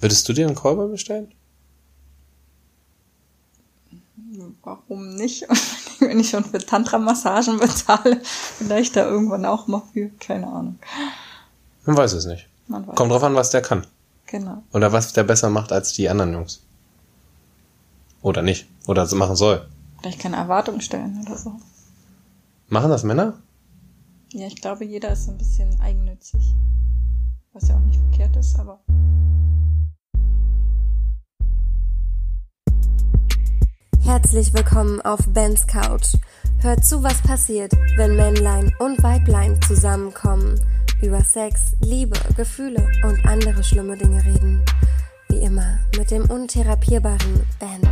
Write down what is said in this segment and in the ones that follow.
Würdest du dir einen Kolber bestellen? Warum nicht? Wenn ich schon für Tantra-Massagen bezahle, vielleicht da irgendwann auch mal für, keine Ahnung. Man weiß es nicht. Man weiß Kommt drauf an, was der kann. Genau. Oder was der besser macht als die anderen Jungs. Oder nicht. Oder so machen soll. Vielleicht keine Erwartungen stellen oder so. Machen das Männer? Ja, ich glaube, jeder ist ein bisschen eigennützig. Was ja auch nicht verkehrt ist, aber. Herzlich willkommen auf Bens Couch. Hört zu, was passiert, wenn Männlein und Weiblein zusammenkommen, über Sex, Liebe, Gefühle und andere schlimme Dinge reden. Wie immer mit dem untherapierbaren Ben.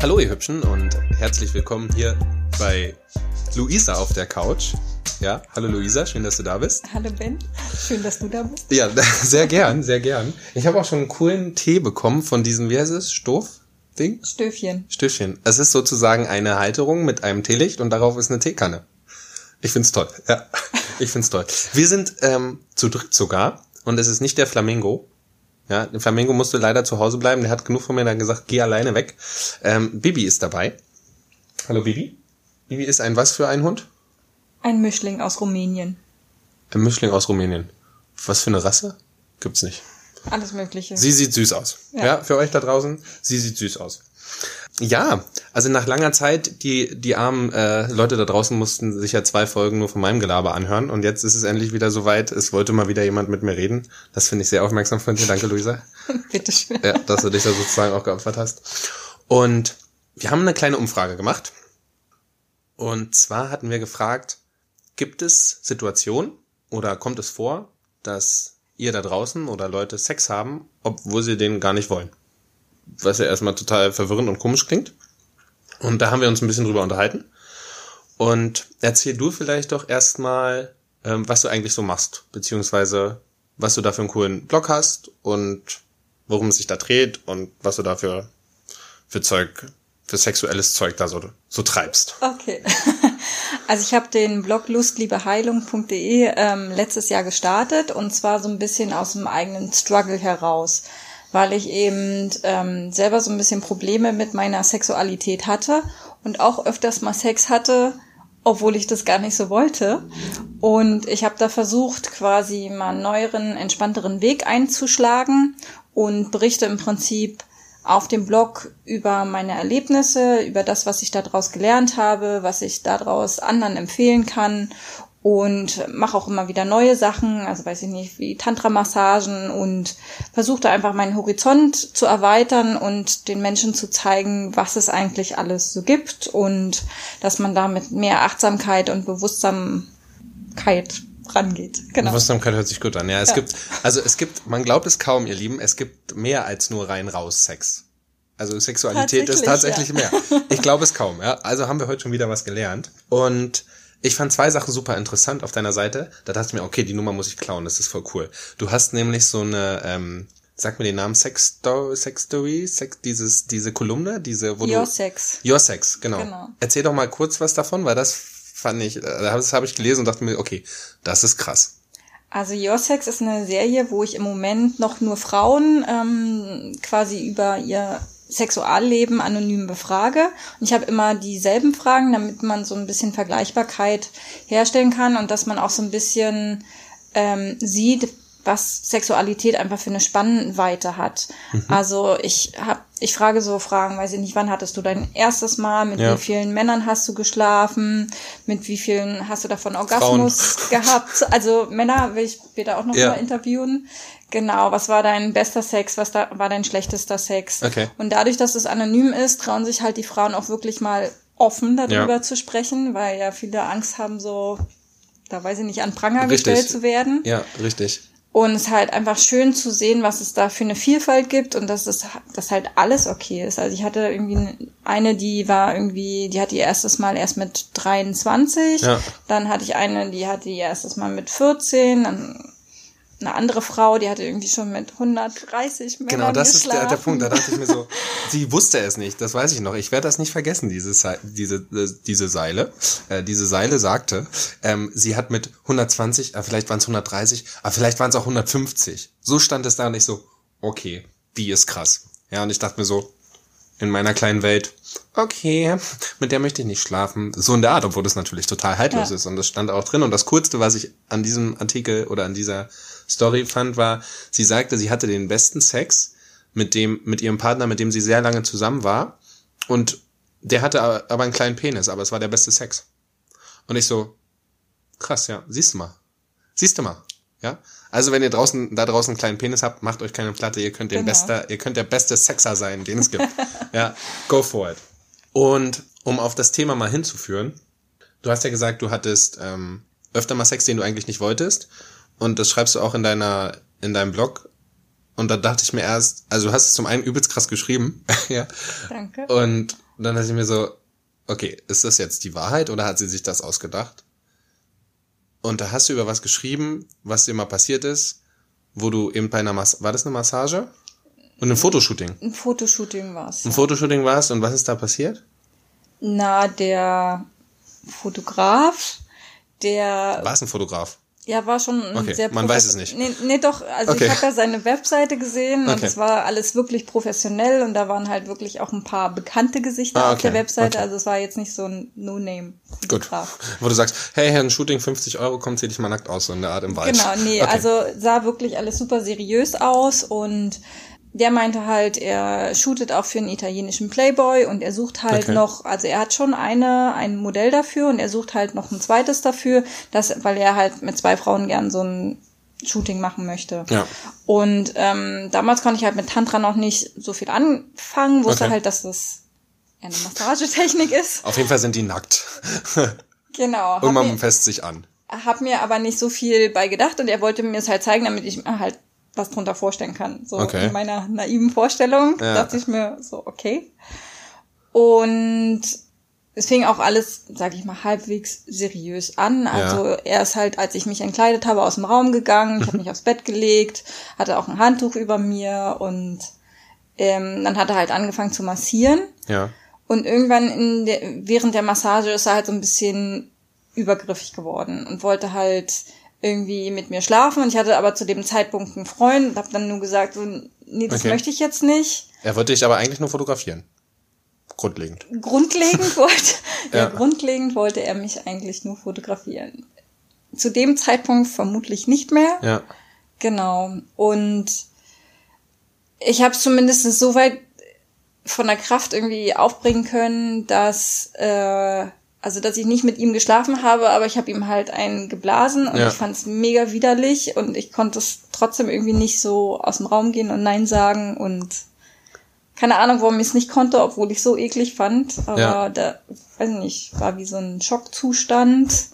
Hallo ihr Hübschen und herzlich willkommen hier bei Luisa auf der Couch. Ja, hallo Luisa, schön, dass du da bist. Hallo Ben, schön, dass du da bist. Ja, sehr gern, sehr gern. Ich habe auch schon einen coolen Tee bekommen von diesem, wie heißt es, Stoff? Ding? Stöfchen. Stöfchen. Es ist sozusagen eine Halterung mit einem Teelicht und darauf ist eine Teekanne. Ich find's toll. Ja, ich find's toll. Wir sind ähm, zu dritt sogar und es ist nicht der Flamingo. Ja, der Flamingo musste leider zu Hause bleiben. Der hat genug von mir dann gesagt, geh alleine weg. Ähm, Bibi ist dabei. Hallo Bibi. Bibi ist ein was für ein Hund? Ein Mischling aus Rumänien. Ein Mischling aus Rumänien. Was für eine Rasse? Gibt's nicht. Alles Mögliche. Sie sieht süß aus. Ja. ja, für euch da draußen, sie sieht süß aus. Ja, also nach langer Zeit, die, die armen äh, Leute da draußen mussten sich ja zwei Folgen nur von meinem Gelaber anhören und jetzt ist es endlich wieder soweit. Es wollte mal wieder jemand mit mir reden. Das finde ich sehr aufmerksam von dir. Danke, Luisa. Bitteschön. Ja, dass du dich da sozusagen auch geopfert hast. Und wir haben eine kleine Umfrage gemacht. Und zwar hatten wir gefragt, Gibt es Situationen oder kommt es vor, dass ihr da draußen oder Leute Sex haben, obwohl sie den gar nicht wollen? Was ja erstmal total verwirrend und komisch klingt. Und da haben wir uns ein bisschen drüber unterhalten. Und erzähl du vielleicht doch erstmal, ähm, was du eigentlich so machst, beziehungsweise was du da für einen coolen Blog hast und worum es sich da dreht und was du da für, für Zeug, für sexuelles Zeug da so, so treibst. Okay. Also ich habe den Blog lustliebeheilung.de ähm, letztes Jahr gestartet und zwar so ein bisschen aus dem eigenen Struggle heraus, weil ich eben ähm, selber so ein bisschen Probleme mit meiner Sexualität hatte und auch öfters mal Sex hatte, obwohl ich das gar nicht so wollte. Und ich habe da versucht, quasi mal einen neueren, entspannteren Weg einzuschlagen und berichte im Prinzip auf dem Blog über meine Erlebnisse, über das, was ich daraus gelernt habe, was ich daraus anderen empfehlen kann und mache auch immer wieder neue Sachen, also weiß ich nicht, wie Tantra-Massagen und versuche da einfach meinen Horizont zu erweitern und den Menschen zu zeigen, was es eigentlich alles so gibt und dass man da mit mehr Achtsamkeit und Bewusstsamkeit rangeht. Genau. Bewusstsamkeit hört sich gut an. Ja, es ja. gibt, also es gibt, man glaubt es kaum, ihr Lieben, es gibt mehr als nur rein raus Sex. Also Sexualität ist tatsächlich ja. mehr. Ich glaube es kaum, ja. Also haben wir heute schon wieder was gelernt. Und ich fand zwei Sachen super interessant auf deiner Seite. Da dachte ich mir, okay, die Nummer muss ich klauen, das ist voll cool. Du hast nämlich so eine, ähm, sag mir den Namen, Sex Story, Sex Story, Sex, dieses, diese Kolumne, diese, wo Your du. Your Sex. Your Sex, genau. genau. Erzähl doch mal kurz was davon, weil das fand ich, äh, das habe ich gelesen und dachte mir, okay, das ist krass. Also Your Sex ist eine Serie, wo ich im Moment noch nur Frauen ähm, quasi über ihr Sexualleben anonym befrage. Und ich habe immer dieselben Fragen, damit man so ein bisschen Vergleichbarkeit herstellen kann und dass man auch so ein bisschen ähm, sieht, was Sexualität einfach für eine Spannweite hat. Mhm. Also ich hab, ich frage so Fragen, weiß ich nicht, wann hattest du dein erstes Mal, mit ja. wie vielen Männern hast du geschlafen, mit wie vielen hast du davon Orgasmus Frauen. gehabt? Also Männer will ich später auch noch ja. mal interviewen. Genau, was war dein bester Sex, was da, war dein schlechtester Sex? Okay. Und dadurch, dass es anonym ist, trauen sich halt die Frauen auch wirklich mal offen darüber ja. zu sprechen, weil ja viele Angst haben, so, da weiß ich nicht, an Pranger richtig. gestellt zu werden. Ja, richtig. Und es ist halt einfach schön zu sehen, was es da für eine Vielfalt gibt und dass es dass halt alles okay ist. Also ich hatte irgendwie eine, die war irgendwie, die hatte ihr erstes Mal erst mit 23. Ja. Dann hatte ich eine, die hatte ihr erstes Mal mit 14. Dann eine andere Frau, die hatte irgendwie schon mit 130 Männern Genau, das geschlafen. ist der, der Punkt. Da dachte ich mir so, sie wusste es nicht, das weiß ich noch. Ich werde das nicht vergessen, diese, diese, äh, diese Seile. Äh, diese Seile sagte, ähm, sie hat mit 120, äh, vielleicht waren es 130, aber vielleicht waren es auch 150. So stand es da und ich so, okay, die ist krass. Ja, und ich dachte mir so, in meiner kleinen Welt, okay, mit der möchte ich nicht schlafen. So in der Art, obwohl das natürlich total haltlos Ja. ist. Und das stand auch drin. Und das Coolste, was ich an diesem Artikel oder an dieser Story fand, war, sie sagte, sie hatte den besten Sex mit dem, mit ihrem Partner, mit dem sie sehr lange zusammen war. Und der hatte aber einen kleinen Penis, aber es war der beste Sex. Und ich so, krass, ja, siehst du mal. Siehst du mal. Ja? Also wenn ihr draußen, da draußen einen kleinen Penis habt, macht euch keine Platte, ihr könnt den Genau. bester, ihr könnt der beste Sexer sein, den es gibt. ja, go for it. Und um auf das Thema mal hinzuführen, du hast ja gesagt, du hattest ähm, öfter mal Sex, den du eigentlich nicht wolltest. Und das schreibst du auch in deiner, in deinem Blog. Und da dachte ich mir erst, also du hast es zum einen übelst krass geschrieben, ja. Danke. Und dann dachte ich mir so, okay, ist das jetzt die Wahrheit oder hat sie sich das ausgedacht? Und da hast du über was geschrieben, was dir mal passiert ist, wo du eben bei einer Massage, war das eine Massage? Und ein Fotoshooting. Ein Fotoshooting war's. Ein Fotoshooting warst und was ist da passiert? Na, der Fotograf, der War es ein Fotograf? Ja war schon ein Okay, sehr man weiß es nicht. Nee, nee doch, also Okay. ich habe ja seine Webseite gesehen und Okay. es war alles wirklich professionell und da waren halt wirklich auch ein paar bekannte Gesichter Ah, auf der Webseite, also es war jetzt nicht so ein No-Name Gut. Wo du sagst, hey, Herr, ein Shooting 50 Euro, komm, zieh dich mal nackt aus, so in der Art im Wald. Genau, nee, also sah wirklich alles super seriös aus und der meinte halt, er shootet auch für einen italienischen Playboy und er sucht halt Okay. noch, also er hat schon eine, ein Modell dafür und er sucht halt noch ein zweites dafür, das, weil er halt mit zwei Frauen gern so ein Shooting machen möchte. Ja. Und ähm, damals konnte ich halt mit Tantra noch nicht so viel anfangen, wusste Okay. halt, dass das eine Massagetechnik ist. Auf jeden Fall sind die nackt. Genau. und man mir- fässt sich an. hab mir aber nicht so viel bei gedacht und er wollte mir es halt zeigen, damit ich mir halt was drunter vorstellen kann. So Okay. in meiner naiven Vorstellung Ja. dachte ich mir so, okay. Und es fing auch alles, sag ich mal, halbwegs seriös an. Also er ist halt, als ich mich entkleidet habe, aus dem Raum gegangen, ich habe mich aufs Bett gelegt, hatte auch ein Handtuch über mir und ähm, dann hat er halt angefangen zu massieren. Ja. Und irgendwann der, während der Massage ist er halt so ein bisschen übergriffig geworden und wollte halt irgendwie mit mir schlafen. Und ich hatte aber zu dem Zeitpunkt einen Freund und habe dann nur gesagt, so, nee, das Okay. möchte ich jetzt nicht. Er wollte dich aber eigentlich nur fotografieren. Grundlegend. Grundlegend wollte, Ja. ja. grundlegend wollte er mich eigentlich nur fotografieren. Zu dem Zeitpunkt vermutlich nicht mehr. Ja. Genau. Und ich habe es zumindest so weit von der Kraft irgendwie aufbringen können, dass äh, also dass ich nicht mit ihm geschlafen habe, aber ich habe ihm halt einen geblasen und Ja. ich fand es mega widerlich und ich konnte es trotzdem irgendwie nicht so aus dem Raum gehen und Nein sagen und keine Ahnung, warum ich es nicht konnte, obwohl ich so eklig fand. Aber Ja. da, weiß nicht, war wie so ein Schockzustand,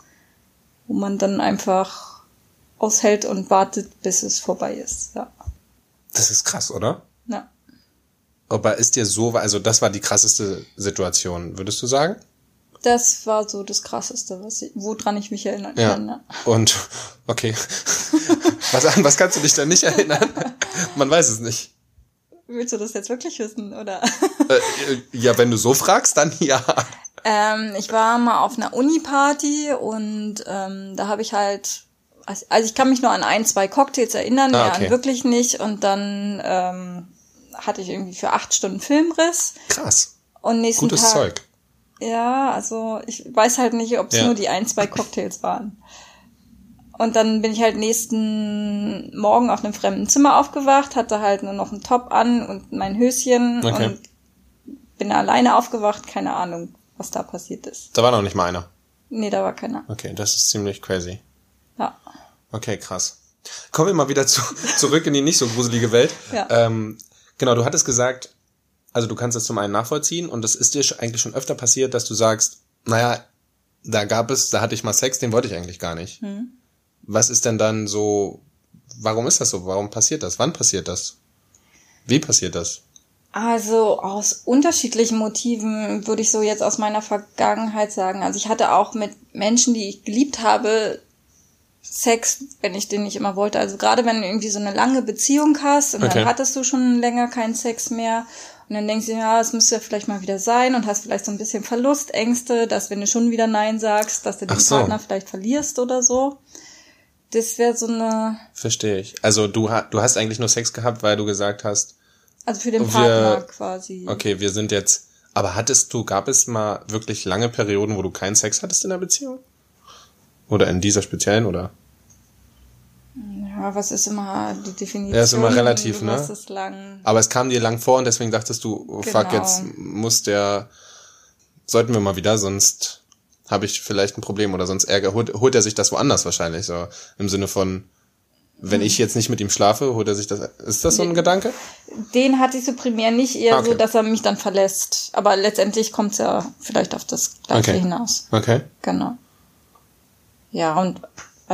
wo man dann einfach aushält und wartet, bis es vorbei ist. Ja. Das ist krass, oder? ja. Aber ist dir so, also das war die krasseste Situation, würdest du sagen? Das war so das Krasseste, was ich, woran ich mich erinnern Ja. kann. Ja. Und, okay. was, an was kannst du dich da nicht erinnern? Man weiß es nicht. Willst du das jetzt wirklich wissen, oder? Äh, ja, wenn du so fragst, dann ja. ähm, ich war mal auf einer Uni-Party und ähm, da habe ich halt, also ich kann mich nur an ein, zwei Cocktails erinnern, Ah, mehr okay. an wirklich nicht. Und dann ähm, hatte ich irgendwie für acht Stunden Filmriss. Krass. Und nächsten Gutes Tag. Zeug. Ja, also ich weiß halt nicht, ob es Ja. nur die ein, zwei Cocktails waren. Und dann bin ich halt nächsten Morgen auf einem fremden Zimmer aufgewacht, hatte halt nur noch einen Top an und mein Höschen Okay. und bin alleine aufgewacht, keine Ahnung, was da passiert ist. Da war noch nicht mal einer. Nee, da war keiner. Okay, das ist ziemlich crazy. Ja. Okay, krass. Kommen wir mal wieder zu, zurück in die nicht so gruselige Welt. Ja. Ähm, genau, du hattest gesagt, also du kannst es zum einen nachvollziehen und das ist dir eigentlich schon öfter passiert, dass du sagst, naja, da gab es, da hatte ich mal Sex, den wollte ich eigentlich gar nicht. Hm. Was ist denn dann so, warum ist das so? Warum passiert das? Wann passiert das? Wie passiert das? Also aus unterschiedlichen Motiven würde ich so jetzt aus meiner Vergangenheit sagen. Also ich hatte auch mit Menschen, die ich geliebt habe, Sex, wenn ich den nicht immer wollte. Also gerade wenn du irgendwie so eine lange Beziehung hast und Okay. dann hattest du schon länger keinen Sex mehr und dann denkst du, ja, es müsste ja vielleicht mal wieder sein und hast vielleicht so ein bisschen Verlustängste, dass wenn du schon wieder Nein sagst, dass du den so. Partner vielleicht verlierst oder so. Das wäre so eine, Verstehe ich. Also du, du hast eigentlich nur Sex gehabt, weil du gesagt hast, also für den Wir- Partner quasi. okay, wir sind jetzt. Aber hattest du, gab es mal wirklich lange Perioden, wo du keinen Sex hattest in der Beziehung? Oder in dieser speziellen, oder? Ja, was ist immer die Definition? Ja, ist immer relativ, ne? Was ist lang? Aber es kam dir lang vor und deswegen dachtest du, oh, fuck, Genau. jetzt muss der, sollten wir mal wieder, sonst habe ich vielleicht ein Problem oder sonst Ärger. Holt, holt er sich das woanders wahrscheinlich, so im Sinne von, wenn Hm. ich jetzt nicht mit ihm schlafe, holt er sich das. Ist das so ein Gedanke? Den hatte ich so primär nicht, eher Okay. so, dass er mich dann verlässt. Aber letztendlich kommt es ja vielleicht auf das Gleiche Okay. hinaus. Okay. Genau. Ja, und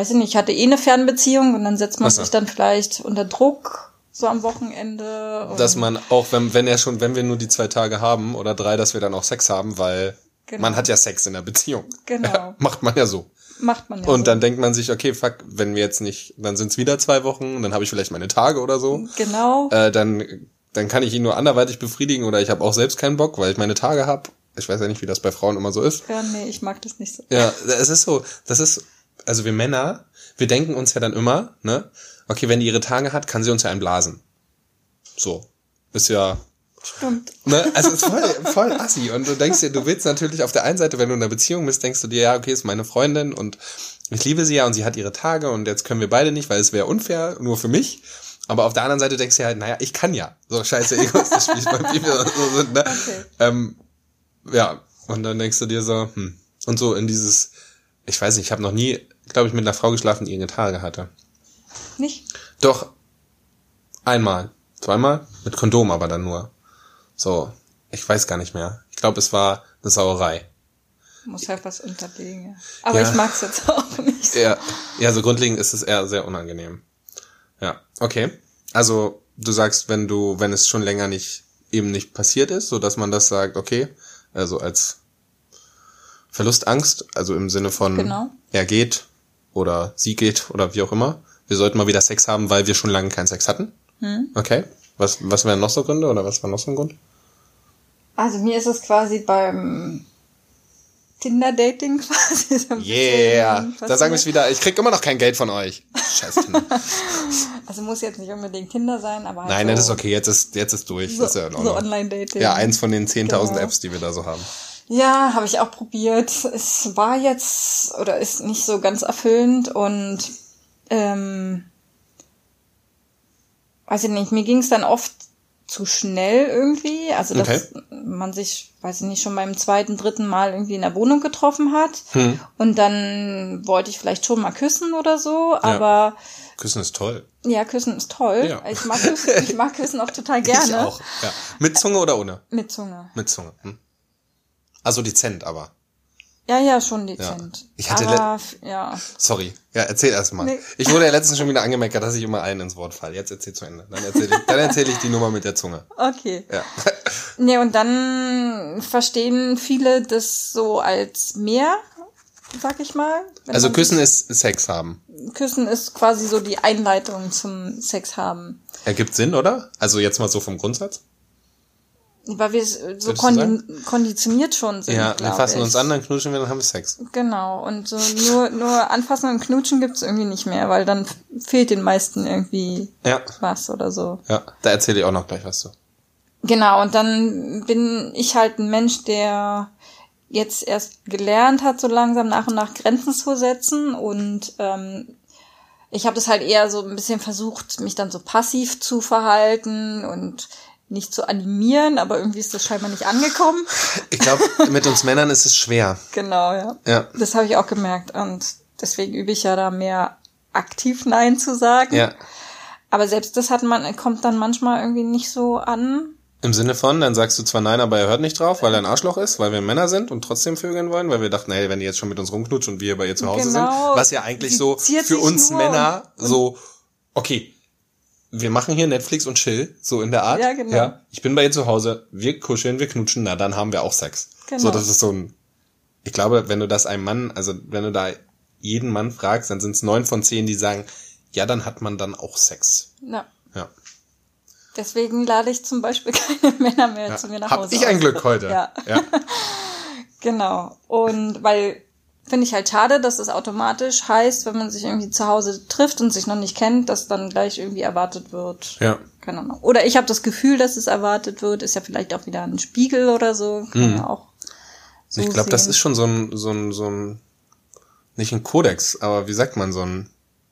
weiß ich nicht, ich hatte eh eine Fernbeziehung und dann setzt man Ach so. sich dann vielleicht unter Druck so am Wochenende. Dass man auch, wenn, wenn er schon, wenn wir nur die zwei Tage haben oder drei, dass wir dann auch Sex haben, weil Genau. man hat ja Sex in der Beziehung. Genau. Macht man ja so. macht man ja. Und so. dann denkt man sich, okay, fuck, wenn wir jetzt nicht, dann sind's wieder zwei Wochen, und dann habe ich vielleicht meine Tage oder so. Genau. Äh, dann, dann kann ich ihn nur anderweitig befriedigen oder ich habe auch selbst keinen Bock, weil ich meine Tage hab. Ich weiß ja nicht, wie das bei Frauen immer so ist. ja, nee, ich mag das nicht so. Ja, es ist so, das ist, also wir Männer, wir denken uns ja dann immer, ne, okay, wenn die ihre Tage hat, kann sie uns ja einblasen. So. Ist ja, Stimmt. ne, also ist voll, voll assi. Und du denkst dir, du willst natürlich auf der einen Seite, wenn du in einer Beziehung bist, denkst du dir, ja, okay, ist meine Freundin und ich liebe sie ja und sie hat ihre Tage und jetzt können wir beide nicht, weil es wäre unfair, nur für mich. Aber auf der anderen Seite denkst du dir halt, naja, ich kann ja. So scheiße egoistisch, wie ich beim Bibi oder so sind, ne? Okay. Ähm, ja, und dann denkst du dir so, hm. Und so in dieses, ich weiß nicht, ich habe noch nie, glaube ich, mit einer Frau geschlafen, die ihre Tage hatte. Nicht? Doch, einmal, zweimal, mit Kondom aber dann nur. So, ich weiß gar nicht mehr. Ich glaube, es war eine Sauerei. Muss halt was unterlegen. ja. Aber Ja. ich mag's jetzt auch nicht. Ja, ja, so grundlegend ist es eher sehr unangenehm. Ja, okay. Also, du sagst, wenn du, wenn es schon länger nicht, eben nicht passiert ist, so dass man das sagt, okay, also als Verlustangst, also im Sinne von, Genau. er geht oder sie geht oder wie auch immer. Wir sollten mal wieder Sex haben, weil wir schon lange keinen Sex hatten. Okay. Was, was wären noch so Gründe oder was war noch so ein Grund? Also mir ist es quasi beim Tinder-Dating quasi so ein Yeah! bisschen Da sagen wir es wieder, ich krieg immer noch kein Geld von euch. Scheiß Tinder. Also muss jetzt nicht unbedingt Tinder sein, aber halt Nein, so, das ist okay, jetzt ist, jetzt ist durch. So, das ist ja in so. Online-Dating. Ja, eins von den 10.000 Genau. Apps, die wir da so haben. Ja, habe ich auch probiert. Es war jetzt oder ist nicht so ganz erfüllend und ähm, weiß ich nicht, mir ging es dann oft zu schnell irgendwie. Also dass Okay. man sich, weiß ich nicht, schon beim zweiten, dritten Mal irgendwie in der Wohnung getroffen hat. Hm. Und dann wollte ich vielleicht schon mal küssen oder so, aber Küssen ist toll. ja, küssen ist toll. Ja. Ich mag küssen, ich mag küssen auch total gerne. Ich auch. Ja. Mit Zunge oder ohne? Mit Zunge. Mit Zunge. Hm. Also dezent, aber. Ja, ja, schon dezent. Ich hatte aber, ja. Sorry. Ja, erzähl erst mal. Nee. Ich wurde ja letztens schon wieder angemeckert, dass ich immer allen ins Wort falle. Jetzt erzähl zu Ende. Dann erzähl ich, dann erzähl ich die Nummer mit der Zunge. Okay. Ja. Nee, und dann verstehen viele das so als mehr, sag ich mal. Wenn Also Küssen ist Sex haben. Küssen ist quasi so die Einleitung zum Sex haben. Ergibt Sinn, oder? Also jetzt mal so vom Grundsatz. Weil wir so kondi konditioniert schon sind. Ja, wir fassen ich. uns an, dann knutschen wir, dann haben wir Sex. Genau. Und so nur, nur anfassen und knutschen gibt's irgendwie nicht mehr, weil dann fehlt den meisten irgendwie Ja. was oder so. Ja, da erzähle ich auch noch gleich was zu. Genau, und dann bin ich halt ein Mensch, der jetzt erst gelernt hat, so langsam nach und nach Grenzen zu setzen. Und ähm, ich habe das halt eher so ein bisschen versucht, mich dann so passiv zu verhalten und nicht zu animieren, aber irgendwie ist das scheinbar nicht angekommen. Ich glaube, mit uns Männern ist es schwer. Genau, ja. Ja. Das habe ich auch gemerkt. Und deswegen übe ich ja da mehr aktiv Nein zu sagen. Ja. Aber selbst das hat man, kommt dann manchmal irgendwie nicht so an. Im Sinne von, dann sagst du zwar nein, aber er hört nicht drauf, weil er ein Arschloch ist, weil wir Männer sind und trotzdem vögeln wollen, weil wir dachten, hey, wenn die jetzt schon mit uns rumknutschen und wir bei ihr zu Hause Genau. sind, was ja eigentlich so für uns Männer so, okay, wir machen hier Netflix und Chill, so in der Art. Ja, genau. Ja, ich bin bei ihr zu Hause, wir kuscheln, wir knutschen, na, dann haben wir auch Sex. Genau. So, das ist so ein, ich glaube, wenn du das einem Mann, also wenn du da jeden Mann fragst, dann sind es neun von zehn, die sagen, ja, dann hat man dann auch Sex. Ja. Ja. Deswegen lade ich zum Beispiel keine Männer mehr ja. zu mir nach Hab Hause. ich ein. Glück heute. Ja. ja. Genau. Und weil finde ich halt schade, dass das automatisch heißt, wenn man sich irgendwie zu Hause trifft und sich noch nicht kennt, dass dann gleich irgendwie erwartet wird. Ja. Keine Ahnung. Oder ich habe das Gefühl, dass es erwartet wird. Ist ja vielleicht auch wieder ein Spiegel oder so. Kann man auch so Mhm. ich glaube, das ist schon so ein, so ein, so ein, nicht ein Kodex, aber wie sagt man, so ein,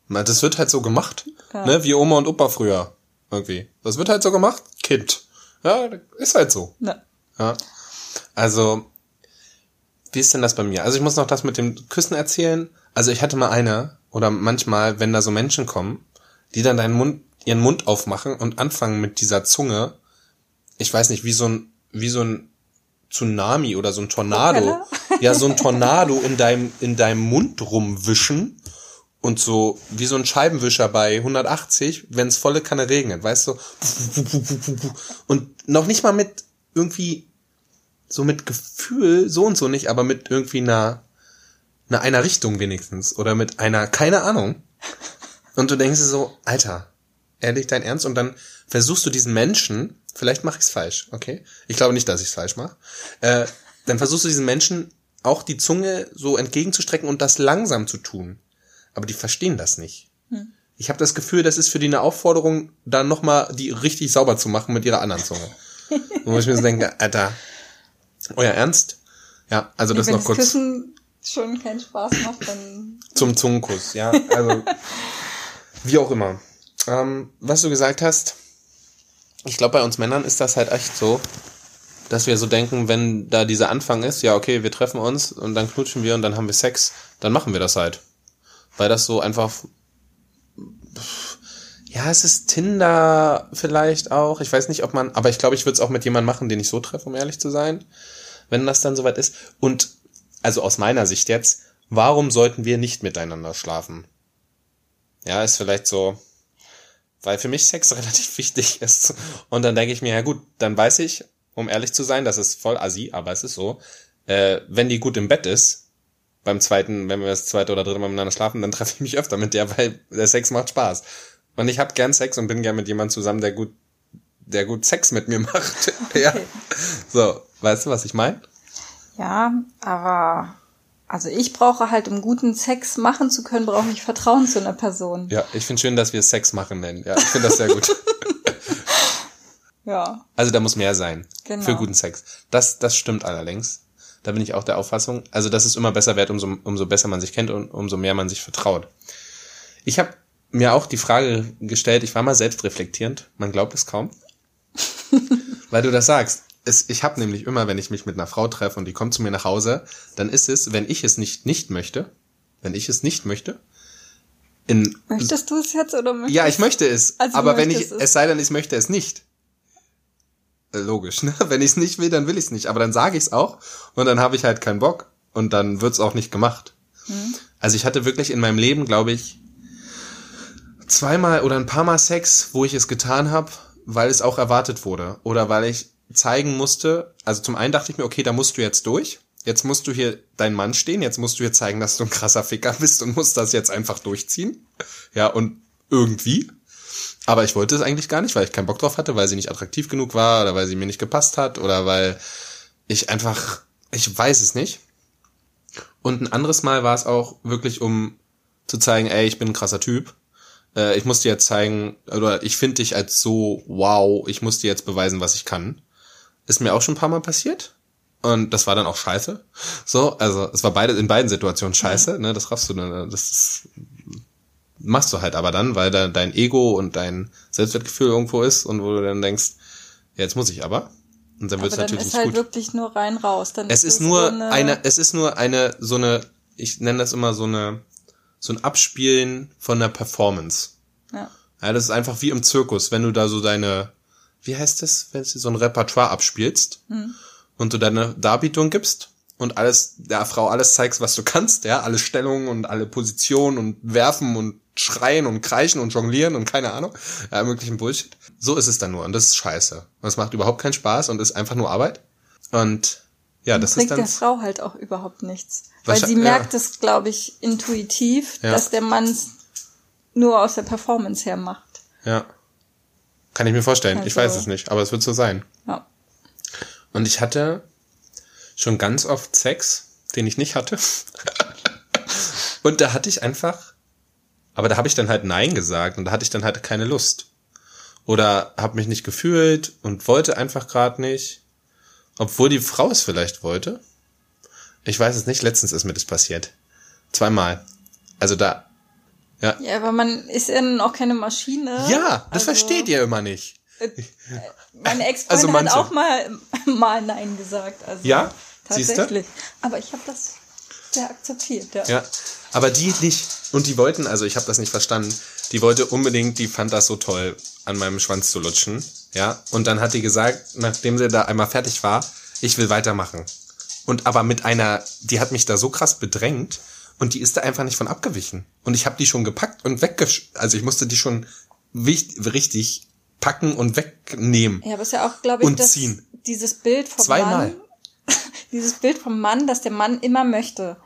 das wird halt so gemacht, Ja. ne, wie Oma und Opa früher, irgendwie. Das wird halt so gemacht, Kind. Ja, ist halt so. Ne. Ja. Also, wie ist denn das bei mir? Also ich muss noch das mit dem Küssen erzählen. Also ich hatte mal eine, oder manchmal, wenn da so Menschen kommen, die dann deinen Mund, ihren Mund aufmachen und anfangen mit dieser Zunge, ich weiß nicht, wie so ein, wie so ein Tsunami oder so ein Tornado. Ja, so ein Tornado in deinem, in deinem Mund rumwischen und so wie so ein Scheibenwischer bei 180, wenn es volle Kanne regnet, weißt du? Und noch nicht mal mit irgendwie so mit Gefühl, so und so nicht, aber mit irgendwie einer, einer einer Richtung wenigstens oder mit einer, keine Ahnung. Und du denkst dir so, Alter, ehrlich dein Ernst? Und dann versuchst du diesen Menschen, vielleicht mache ich es falsch, okay? Ich glaube nicht, dass ich es falsch mache. Äh, dann versuchst du diesen Menschen auch die Zunge so entgegenzustrecken und das langsam zu tun. Aber die verstehen das nicht. Ich habe das Gefühl, das ist für die eine Aufforderung, dann nochmal die richtig sauber zu machen mit ihrer anderen Zunge. Wo ich mir so denke, Alter, euer Ernst? Ja, also das Wenn noch das kurz Küssen schon keinen Spaß macht, dann zum Zungenkuss, ja. Also, wie auch immer. Ähm, was du gesagt hast, ich glaube, bei uns Männern ist das halt echt so, dass wir so denken, wenn da dieser Anfang ist, ja, okay, wir treffen uns und dann knutschen wir und dann haben wir Sex, dann machen wir das halt. Weil das so einfach, ja, es ist Tinder vielleicht auch. Ich weiß nicht, ob man, aber ich glaube, ich würde es auch mit jemandem machen, den ich so treffe, um ehrlich zu sein, wenn das dann soweit ist. Und, also aus meiner Sicht jetzt, warum sollten wir nicht miteinander schlafen? Ja, ist vielleicht so, weil für mich Sex relativ wichtig ist. Und dann denke ich mir, ja gut, dann weiß ich, um ehrlich zu sein, das ist voll assi, aber es ist so, äh, wenn die gut im Bett ist, beim zweiten, wenn wir das zweite oder dritte Mal miteinander schlafen, dann treffe ich mich öfter mit der, weil der Sex macht Spaß. Und ich habe gern Sex und bin gern mit jemandem zusammen, der gut, der gut Sex mit mir macht. ja. So, weißt du, was ich meine? ja, aber also ich brauche halt, um guten Sex machen zu können, brauche ich Vertrauen zu einer Person. Ja, ich finde schön, dass wir Sex machen nennen. Ja, ich finde das sehr gut. Ja. Also da muss mehr sein. Genau. Für guten Sex. Das, das stimmt allerdings. Da bin ich auch der Auffassung. Also das ist immer besser wert, umso, umso besser man sich kennt und umso mehr man sich vertraut. Ich habe mir auch die Frage gestellt, ich war mal selbst reflektierend, man glaubt es kaum. Weil du das sagst. Es, ich habe nämlich immer, wenn ich mich mit einer Frau treffe und die kommt zu mir nach Hause, dann ist es, wenn ich es nicht nicht möchte, wenn ich es nicht möchte, in Möchtest du es jetzt oder möchtest ja, ich möchte es. Also aber wenn ich, es. es sei denn, ich möchte es nicht. Äh, Logisch, ne? Wenn ich es nicht will, dann will ich es nicht. Aber dann sage ich es auch und dann habe ich halt keinen Bock und dann wird's auch nicht gemacht. Hm. Also ich hatte wirklich in meinem Leben, glaube ich, zweimal oder ein paar Mal Sex, wo ich es getan habe, weil es auch erwartet wurde oder weil ich zeigen musste. Also zum einen dachte ich mir, okay, da musst du jetzt durch. Jetzt musst du hier dein Mann stehen. Jetzt musst du hier zeigen, dass du ein krasser Ficker bist und musst das jetzt einfach durchziehen. Ja, und irgendwie. Aber ich wollte es eigentlich gar nicht, weil ich keinen Bock drauf hatte, weil sie nicht attraktiv genug war oder weil sie mir nicht gepasst hat oder weil ich einfach, ich weiß es nicht. Und ein anderes Mal war es auch wirklich, um zu zeigen, ey, ich bin ein krasser Typ. Äh, ich muss dir jetzt zeigen, oder ich finde dich als so, wow, ich muss dir jetzt beweisen, was ich kann. Ist mir auch schon ein paar Mal passiert. Und das war dann auch scheiße. So, also es war beide in beiden Situationen scheiße, ne? Das raffst du dann. Das ist, machst du halt aber dann, weil da dein Ego und dein Selbstwertgefühl irgendwo ist und wo du dann denkst, ja, jetzt muss ich aber. Und dann wird es natürlich ist nicht halt gut. wirklich nur rein raus. Dann Es ist es nur so eine, eine, es ist nur eine, so eine, ich nenne das immer so eine, so ein Abspielen von der Performance. Ja. Ja, das ist einfach wie im Zirkus, wenn du da so deine, wie heißt das, wenn du so ein Repertoire abspielst und du deine Darbietung gibst und alles, der Frau alles zeigst, was du kannst, ja, alle Stellungen und alle Positionen und werfen und schreien und kreischen und jonglieren und keine Ahnung, ja, möglichen Bullshit. So ist es dann nur und das ist scheiße. Und es macht überhaupt keinen Spaß und ist einfach nur Arbeit. Und Ja, das bringt ist dann. der Frau halt auch überhaupt nichts. Weil sie merkt ja. es, glaube ich, intuitiv, Ja. dass der Mann es nur aus der Performance her macht. Ja. Kann ich mir vorstellen. ich Also- weiß es nicht, aber es wird so sein. Ja. Und ich hatte schon ganz oft Sex, den ich nicht hatte. und da hatte ich einfach, aber da habe ich dann halt Nein gesagt und da hatte ich dann halt keine Lust. Oder habe mich nicht gefühlt und wollte einfach gerade nicht. Obwohl die Frau es vielleicht wollte. Ich weiß es nicht, letztens ist mir das passiert. Zweimal. Also da. Ja. Ja, aber man ist ja nun auch keine Maschine. Ja, das Also, versteht ihr immer nicht. Meine Ex-Freundin Also hat auch mal, mal Nein gesagt. Also Ja? Siehste? Tatsächlich. Aber ich habe das sehr akzeptiert. Ja. Ja, aber die nicht. Und die wollten, also ich habe das nicht verstanden, die wollte unbedingt, die fand das so toll, an meinem Schwanz zu lutschen. Ja, und dann hat die gesagt, nachdem sie da einmal fertig war, ich will weitermachen. Und aber mit einer, die hat mich da so krass bedrängt und die ist da einfach nicht von abgewichen. Und ich habe die schon gepackt und weggesch... Also ich musste die schon richtig packen und wegnehmen. Ja, aber es ist ja auch, glaube ich, Und das, ziehen. dieses Bild vom Zweimal. Mann, dieses Bild vom Mann, dass der Mann immer möchte.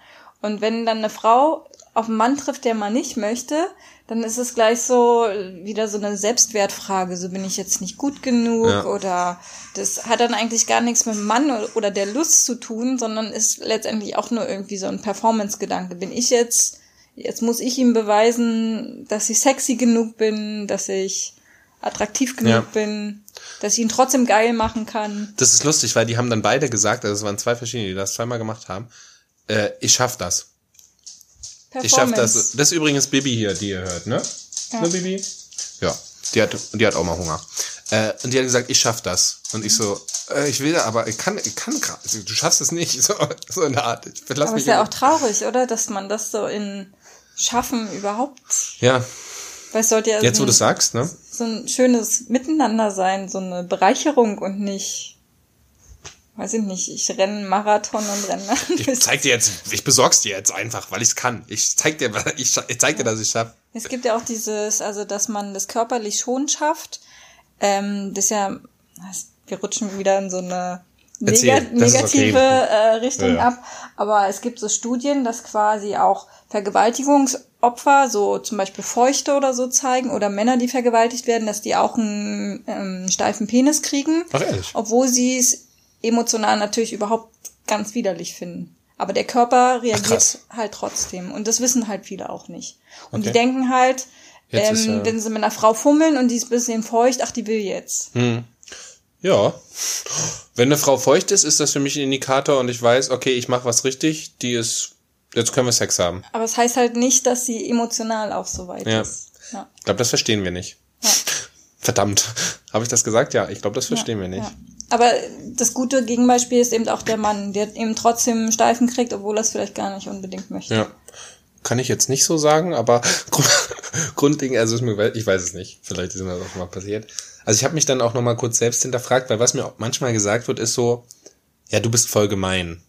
Und wenn dann eine Frau auf einen Mann trifft, der mal nicht möchte, dann ist es gleich so wieder so eine Selbstwertfrage. So bin ich jetzt nicht gut genug Ja. oder das hat dann eigentlich gar nichts mit dem Mann oder der Lust zu tun, sondern ist letztendlich auch nur irgendwie so ein Performance-Gedanke. Bin ich jetzt, jetzt muss ich ihm beweisen, dass ich sexy genug bin, dass ich attraktiv genug Ja. bin, dass ich ihn trotzdem geil machen kann. Das ist lustig, weil die haben dann beide gesagt, also es waren zwei verschiedene, die das zweimal gemacht haben, äh, ich schaff das. Ich schaff das. Das ist übrigens Bibi hier, die ihr hört, ne? Ne, Bibi? Ja. Die hat, die hat auch mal Hunger. Äh, und die hat gesagt, ich schaff das. Und ich so, äh, ich will, aber ich kann, ich kann gerade, du schaffst es nicht. So, so in der Art. Ich verlass Aber mich ist ja auch traurig, oder? Dass man das so in Schaffen überhaupt, Ja, weil es sollte ja jetzt wo so, du ein, sagst, ne? so ein schönes Miteinander sein, so eine Bereicherung und nicht, weiß ich nicht, ich renne Marathon und renne Ich zeig dir jetzt, ich besorg's dir jetzt einfach, weil ich's kann. Ich zeig dir, ich, ich zeig dir, dass ich schaff. Es gibt ja auch dieses, also dass man das körperlich schon schafft. Ähm, das ist ja, wir rutschen wieder in so eine Erzähl, ist negative okay. äh, Richtung Ja, ab. Aber es gibt so Studien, dass quasi auch Vergewaltigungsopfer, so zum Beispiel Feuchte oder so zeigen, oder Männer, die vergewaltigt werden, dass die auch einen ähm, steifen Penis kriegen, Ach, ehrlich? obwohl sie es emotional natürlich überhaupt ganz widerlich finden. Aber der Körper reagiert krass. halt trotzdem. Und das wissen halt viele auch nicht. Und Okay. die denken halt, ähm, ist, äh, wenn sie mit einer Frau fummeln und die ist ein bisschen feucht, ach, die will jetzt. Ja. Wenn eine Frau feucht ist, ist das für mich ein Indikator und ich weiß, okay, ich mache was richtig, die ist, jetzt können wir Sex haben. Aber es heißt halt nicht, dass sie emotional auch so weit Ja. ist. Ja. Ich glaube, das verstehen wir nicht. Verdammt. Habe ich das gesagt? Ja, ich glaube, das verstehen wir nicht. Aber das gute Gegenbeispiel ist eben auch der Mann, der eben trotzdem einen Steifen kriegt, obwohl er es vielleicht gar nicht unbedingt möchte. Ja. Kann ich jetzt nicht so sagen, aber Grund, Grundding, also mir, ich weiß es nicht. Vielleicht ist mir das auch mal passiert. Also ich habe mich dann auch noch mal kurz selbst hinterfragt, weil was mir auch manchmal gesagt wird, ist so, ja, du bist voll gemein.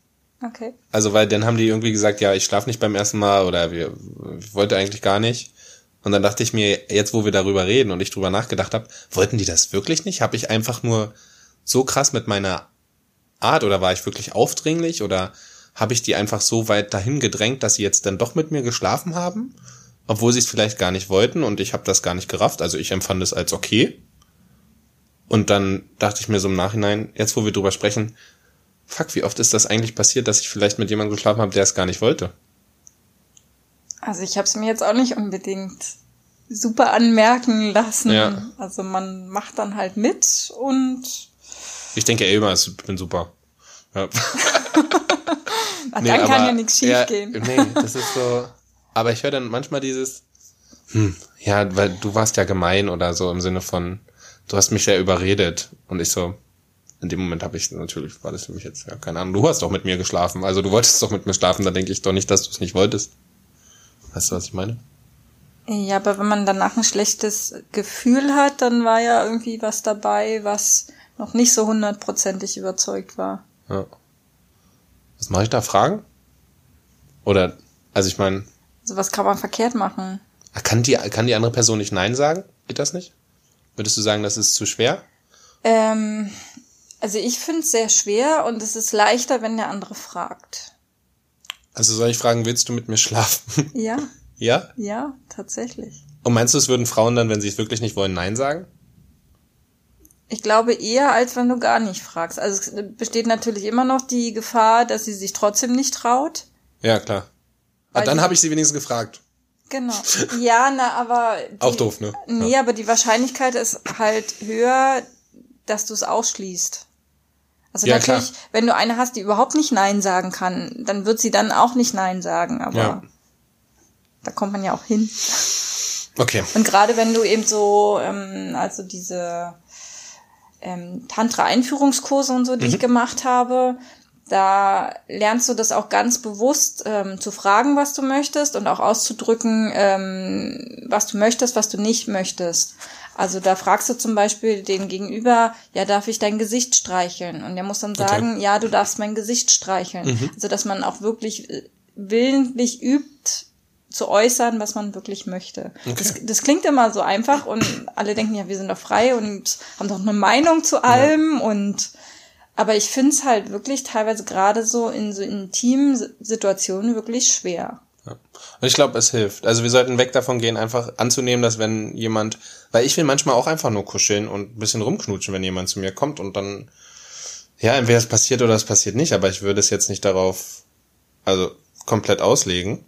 Okay. Also weil dann haben die irgendwie gesagt, ja, ich schlaf nicht beim ersten Mal oder wir ich wollte eigentlich gar nicht. Und dann dachte ich mir, jetzt wo wir darüber reden und ich drüber nachgedacht habe, wollten die das wirklich nicht? Habe ich einfach nur so krass mit meiner Art oder war ich wirklich aufdringlich oder habe ich die einfach so weit dahin gedrängt, dass sie jetzt dann doch mit mir geschlafen haben, obwohl sie es vielleicht gar nicht wollten und ich habe das gar nicht gerafft. Also ich empfand es als okay. Und dann dachte ich mir so im Nachhinein, jetzt wo wir drüber sprechen, fuck, wie oft ist das eigentlich passiert, dass ich vielleicht mit jemandem geschlafen habe, der es gar nicht wollte? Also ich habe es mir jetzt auch nicht unbedingt super anmerken lassen. Ja. Also man macht dann halt mit und Ich denke ey, immer, ich bin super. Ja. ah, dann kann ja nichts ja, schiefgehen. Nee, das ist so. Aber ich höre dann manchmal dieses, hm, ja, weil du warst ja gemein oder so im Sinne von, du hast mich ja überredet. Und ich so, in dem Moment habe ich natürlich, war das für mich jetzt, ja, keine Ahnung, du hast doch mit mir geschlafen. Also du wolltest doch mit mir schlafen, da denke ich doch nicht, dass du es nicht wolltest. Weißt du, was ich meine? Ja, aber wenn man danach ein schlechtes Gefühl hat, dann war ja irgendwie was dabei, was noch nicht so hundertprozentig überzeugt war. Ja. Was mache ich da? Fragen? Oder, also ich meine, Also was kann man verkehrt machen? kann die, kann die andere Person nicht Nein sagen? Geht das nicht? Würdest du sagen, das ist zu schwer? Ähm, Also ich finde es sehr schwer und es ist leichter, wenn der andere fragt. Also soll ich fragen, willst du mit mir schlafen? Ja, ja? ja, tatsächlich. Und meinst du, es würden Frauen dann, wenn sie es wirklich nicht wollen, Nein sagen? Ich glaube eher, als wenn du gar nicht fragst. Also es besteht natürlich immer noch die Gefahr, dass sie sich trotzdem nicht traut. Ja, klar. Aber Weil dann habe ich sie wenigstens gefragt. Genau. Ja, na, aber. Die, Auch doof, ne? Nee, aber die Wahrscheinlichkeit ist halt höher, dass du es ausschließt. Also Ja, natürlich, klar. wenn du eine hast, die überhaupt nicht Nein sagen kann, dann wird sie dann auch nicht Nein sagen, aber Ja. da kommt man ja auch hin. Okay. Und gerade wenn du eben so, ähm, also diese ähm, Tantra-Einführungskurse und so, die ich gemacht habe, da lernst du das auch ganz bewusst ähm, zu fragen, was du möchtest und auch auszudrücken, ähm, was du möchtest, was du nicht möchtest. Also da fragst du zum Beispiel den Gegenüber, ja, darf ich dein Gesicht streicheln? Und der muss dann sagen, ja, du darfst mein Gesicht streicheln. Also dass man auch wirklich äh, willentlich übt, zu äußern, was man wirklich möchte. Das, das klingt immer so einfach und alle denken, ja, wir sind doch frei und haben doch eine Meinung zu allem und aber ich finde es halt wirklich teilweise gerade so in so intimen Si- Situationen wirklich schwer. Ja. Und ich glaube, es hilft. Also wir sollten weg davon gehen, einfach anzunehmen, dass wenn jemand, weil ich will manchmal auch einfach nur kuscheln und ein bisschen rumknutschen, wenn jemand zu mir kommt und dann, ja, entweder es passiert oder es passiert nicht, aber ich würde es jetzt nicht darauf, also komplett auslegen.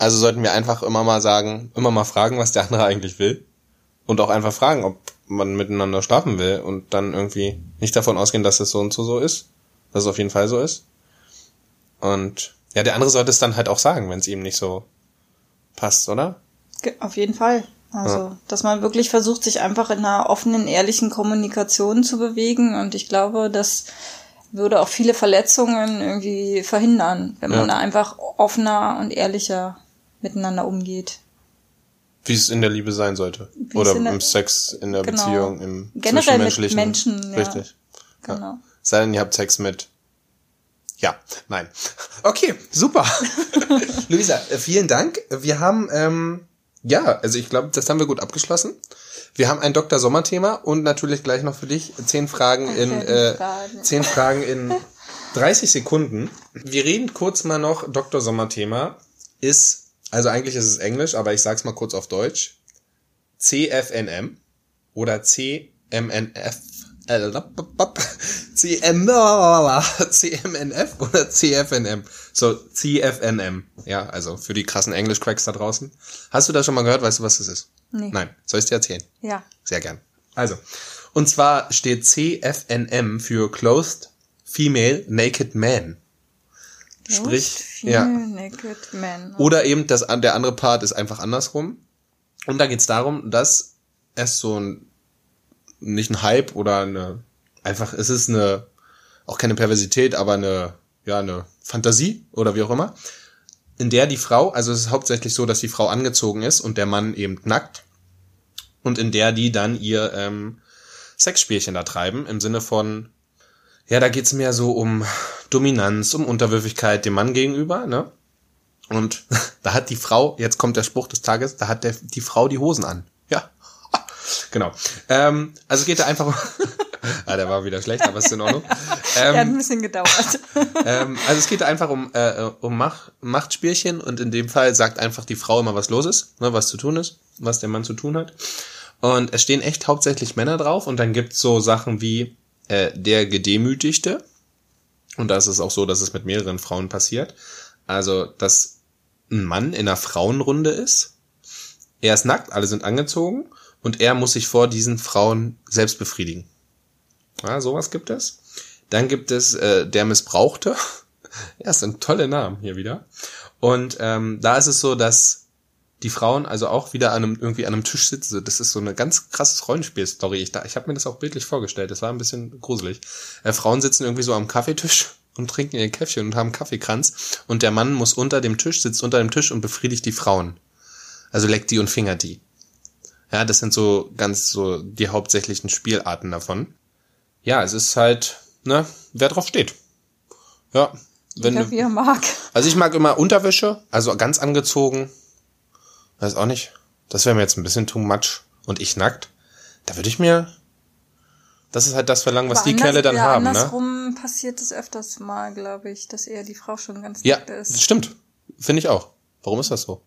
Also sollten wir einfach immer mal sagen, immer mal fragen, was der andere eigentlich will. Und auch einfach fragen, ob man miteinander schlafen will und dann irgendwie nicht davon ausgehen, dass es so und so so ist. Dass es auf jeden Fall so ist. Und ja, der andere sollte es dann halt auch sagen, wenn es ihm nicht so passt, oder? Auf jeden Fall. Also, dass man wirklich versucht, sich einfach in einer offenen, ehrlichen Kommunikation zu bewegen. Und ich glaube, das würde auch viele Verletzungen irgendwie verhindern, wenn man Ja. da einfach offener und ehrlicher miteinander umgeht. Wie es in der Liebe sein sollte. Wie Oder in der- im Sex, in der Genau. Beziehung, im Generell mit Zwischenmenschlichen. Menschen, ja. Richtig. Genau. Sei denn, ihr habt Sex mit. Ja, nein. Okay, super. Luisa, äh, vielen Dank. Wir haben, ähm, ja, also ich glaube, das haben wir gut abgeschlossen. Wir haben ein Dr. Sommer-Thema und natürlich gleich noch für dich zehn Fragen in Zehn äh, Fragen. zehn Fragen in 30 Sekunden. Wir reden kurz mal noch. Dr. Sommer-Thema ist, also eigentlich ist es Englisch, aber ich sag's mal kurz auf Deutsch. CFNM oder CMNF. CM, CMNF oder CFNM. So, CFNM. Ja, also für die krassen Englisch-Cracks da draußen. Hast du das schon mal gehört? Weißt du, was das ist? Nee. Nein. Soll ich dir erzählen? Ja. Sehr gern. Also, und zwar steht CFNM für Closed Female Naked Man. Sprich, Female ja. Naked Man. Oder eben das, der andere Part ist einfach andersrum. Und da geht's darum, dass es so ein, nicht ein Hype oder eine, einfach, es ist eine, auch keine Perversität, aber eine, ja, eine Fantasie oder wie auch immer, in der die Frau, also es ist hauptsächlich so, dass die Frau angezogen ist und der Mann eben nackt und in der die dann ihr ähm, Sexspielchen da treiben, im Sinne von, ja, da geht's mehr so um Dominanz, um Unterwürfigkeit dem Mann gegenüber, ne? Und da hat die Frau, jetzt kommt der Spruch des Tages, da hat der, die Frau die Hosen an. Ja. Genau. Ähm, also es geht da einfach um. ah, der war wieder schlecht, aber ist in Ordnung. Der hat ein Ähm, bisschen gedauert. ähm, also es geht da einfach um, äh, um Mach, Machtspielchen und in dem Fall sagt einfach die Frau immer, was los ist, ne, was zu tun ist, was der Mann zu tun hat. Und es stehen echt hauptsächlich Männer drauf und dann gibt's so Sachen wie äh, der Gedemütigte. Und da ist es auch so, dass es mit mehreren Frauen passiert. Also, dass ein Mann in einer Frauenrunde ist. Er ist nackt, alle sind angezogen und er muss sich vor diesen Frauen selbst befriedigen. Ja, sowas gibt es. Dann gibt es äh, der Missbrauchte. Ja, es sind tolle Namen hier wieder. Und ähm, da ist es so, dass die Frauen also auch wieder an einem, irgendwie an einem Tisch sitzen. Das ist so eine ganz krasses Rollenspiel-Story. Ich, da- ich habe mir das auch bildlich vorgestellt. Das war ein bisschen gruselig. Äh, Frauen sitzen irgendwie so am Kaffeetisch und trinken ihr Käffchen und haben Kaffeekranz. Und der Mann muss unter dem Tisch, sitzt unter dem Tisch und befriedigt die Frauen. Also leckt die und fingert die. Ja, das sind so ganz so die hauptsächlichen Spielarten davon. Ja, es ist halt, ne, wer drauf steht. Ja, wenn Jeder, wie er mag. also ich mag immer Unterwäsche, also ganz angezogen. Weiß auch nicht. Das wäre mir jetzt ein bisschen too much. Und ich nackt. Da würde ich mir, Das ist halt das Verlangen, was Aber die anders- Kerle dann ja, haben, ne? Andersrum passiert es öfters mal, glaube ich, dass eher die Frau schon ganz Ja, das ist. stimmt. Finde ich auch. Warum ist das so?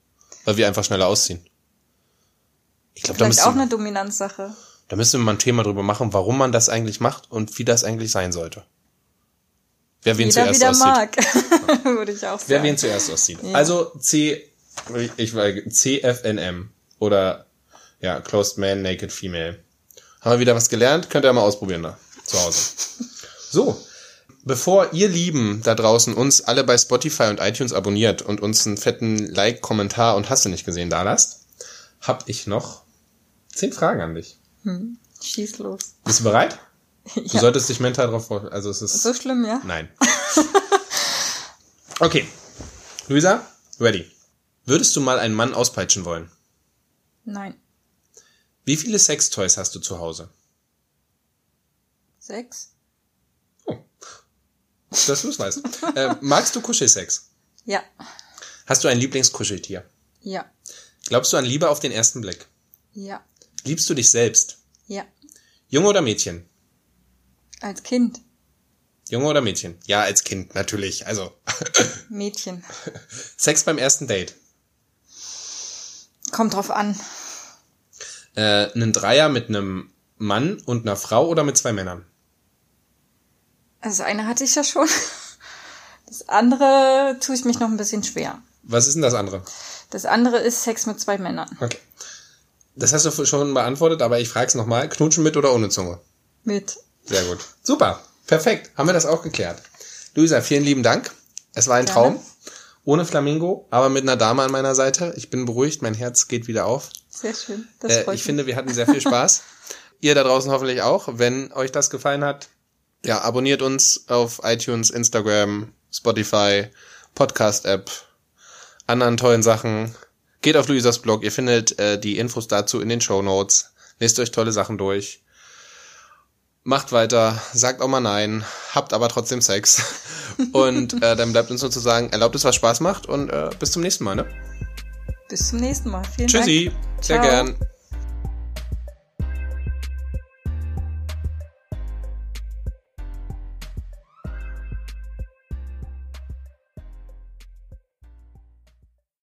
Weil wir einfach schneller ausziehen. Ich glaube, da, Vielleicht auch eine Dominanzsache. da müssen wir mal ein Thema drüber machen, warum man das eigentlich macht und wie das eigentlich sein sollte. Wer wen Jeder zuerst wieder auszieht. mag, würde ich auch sagen. Wer wen zuerst auszieht. Also C, ich weiß, CFNM oder ja, Closed Man, Naked Female. Haben wir wieder was gelernt? Könnt ihr mal ausprobieren da zu Hause. So, bevor ihr Lieben da draußen uns alle bei Spotify und iTunes abonniert und uns einen fetten Like, Kommentar und hast du nicht gesehen da lasst, hab ich noch zehn Fragen an dich. Schieß los. Bist du bereit? Du Ja. solltest dich mental darauf vor, also es ist So schlimm, ja? Nein. Okay. Luisa, ready. Würdest du mal einen Mann auspeitschen wollen? Nein. Wie viele Sextoys hast du zu Hause? Sechs? Dass du es weißt. äh, magst du Kuschelsex? Ja. Hast du ein Lieblingskuscheltier? Ja. Glaubst du an Liebe auf den ersten Blick? Ja. Liebst du dich selbst? Ja. Junge oder Mädchen? Als Kind. Junge oder Mädchen? Ja, als Kind, natürlich. Also, Mädchen. Sex beim ersten Date. Kommt drauf an. Äh, einen Dreier mit einem Mann und einer Frau oder mit zwei Männern? Also das eine hatte ich ja schon. Das andere tue ich mich noch ein bisschen schwer. Was ist denn das andere? Das andere ist Sex mit zwei Männern. Okay. Das hast du schon beantwortet, aber ich frage es nochmal. Knutschen mit oder ohne Zunge? Mit. Sehr gut. Super. Perfekt. Haben wir das auch geklärt. Luisa, vielen lieben Dank. Es war ein Gerne. Traum. Ohne Flamingo, aber mit einer Dame an meiner Seite. Ich bin beruhigt, mein Herz geht wieder auf. Sehr schön. Das Äh, freut ich mich. finde, wir hatten sehr viel Spaß. Ihr da draußen hoffentlich auch. Wenn euch das gefallen hat, ja, abonniert uns auf iTunes, Instagram, Spotify, Podcast-App, anderen tollen Sachen. Geht auf Luisas Blog. Ihr findet äh, die Infos dazu in den Show Notes. Lest euch tolle Sachen durch. Macht weiter, sagt auch mal nein, habt aber trotzdem Sex. Und äh, dann bleibt uns nur zu sagen, erlaubt es, was Spaß macht und äh, bis zum nächsten Mal. Ne? Bis zum nächsten Mal. Vielen Dank. Tschüssi, sehr Ciao. gern.